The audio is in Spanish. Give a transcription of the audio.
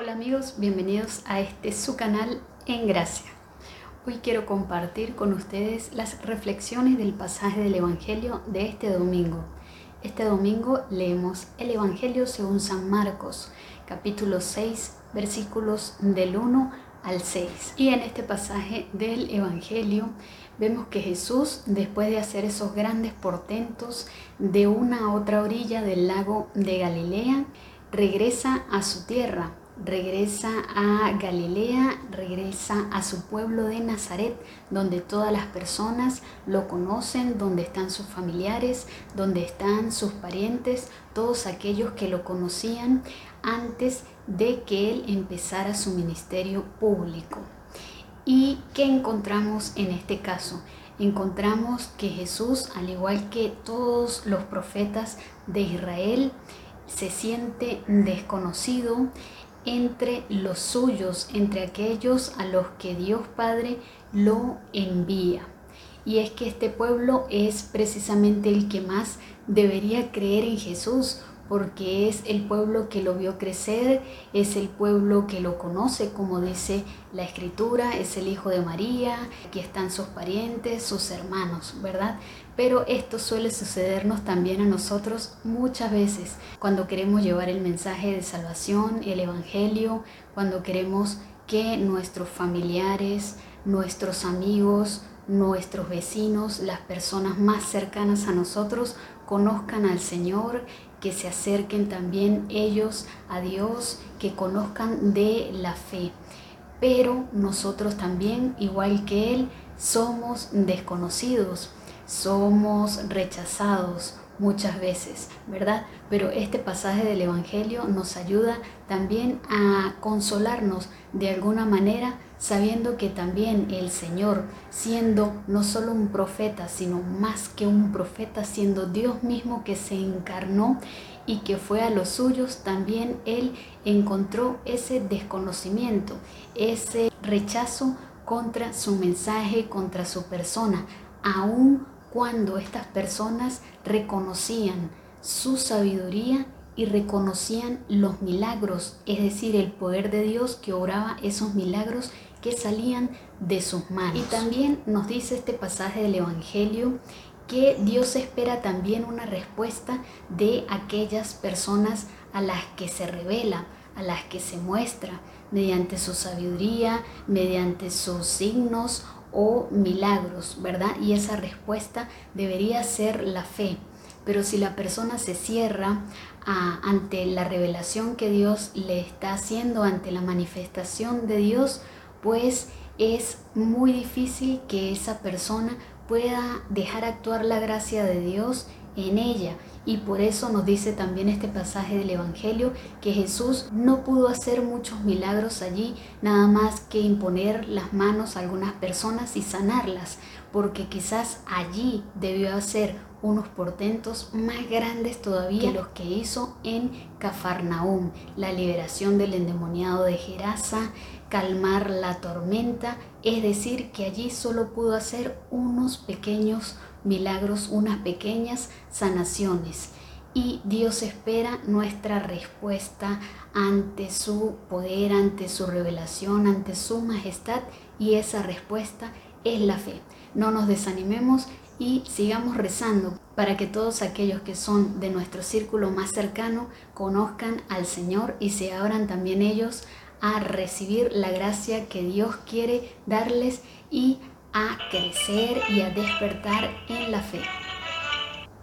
Hola amigos, bienvenidos a este su canal En Gracia. Hoy quiero compartir con ustedes las reflexiones del pasaje del Evangelio de este domingo. Este domingo leemos el Evangelio según San Marcos, capítulo 6, versículos del 1 al 6. Y en este pasaje del Evangelio vemos que Jesús, después de hacer esos grandes portentos de una a otra orilla del lago de Galilea, regresa a su tierra regresa a Galilea, regresa a su pueblo de Nazaret, donde todas las personas lo conocen, donde están sus familiares, donde están sus parientes, todos aquellos que lo conocían antes de que él empezara su ministerio público. ¿Y qué encontramos en este caso? Encontramos que Jesús, al igual que todos los profetas de Israel, se siente desconocido entre los suyos, entre aquellos a los que Dios Padre lo envía. Y es que este pueblo es precisamente el que más debería creer en Jesús, porque es el pueblo que lo vio crecer, es el pueblo que lo conoce, como dice la escritura, es el hijo de María, aquí están sus parientes, sus hermanos, ¿verdad? Pero esto suele sucedernos también a nosotros muchas veces cuando queremos llevar el mensaje de salvación, el Evangelio, cuando queremos que nuestros familiares, nuestros amigos, nuestros vecinos, las personas más cercanas a nosotros, conozcan al Señor, que se acerquen también ellos a Dios, que conozcan de la fe. Pero nosotros también, igual que Él, somos desconocidos, somos rechazados muchas veces, ¿verdad? Pero este pasaje del Evangelio nos ayuda también a consolarnos de alguna manera sabiendo que también el Señor, siendo no solo un profeta, sino más que un profeta, siendo Dios mismo que se encarnó y que fue a los suyos, también Él encontró ese desconocimiento, ese rechazo contra su mensaje, contra su persona, aun cuando estas personas reconocían su sabiduría y reconocían los milagros, es decir, el poder de Dios que obraba esos milagros que salían de sus manos. Y también nos dice este pasaje del Evangelio que Dios espera también una respuesta de aquellas personas a las que se revela, a las que se muestra mediante su sabiduría, mediante sus signos o milagros, ¿verdad? Y esa respuesta debería ser la fe. Pero si la persona se cierra ante la revelación que Dios le está haciendo, ante la manifestación de Dios, pues es muy difícil que esa persona pueda dejar actuar la gracia de Dios en ella. Y por eso nos dice también este pasaje del Evangelio que Jesús no pudo hacer muchos milagros allí, nada más que imponer las manos a algunas personas y sanarlas, porque quizás allí debió hacer unos portentos más grandes todavía que los que hizo en Cafarnaúm, la liberación del endemoniado de Gerasa, calmar la tormenta, es decir, que allí solo pudo hacer unos pequeños milagros, unas pequeñas sanaciones. Y Dios espera nuestra respuesta ante su poder, ante su revelación, ante su majestad, y esa respuesta es la fe. No nos desanimemos y sigamos rezando para que todos aquellos que son de nuestro círculo más cercano conozcan al Señor y se abran también ellos a recibir la gracia que Dios quiere darles y a crecer y a despertar en la fe.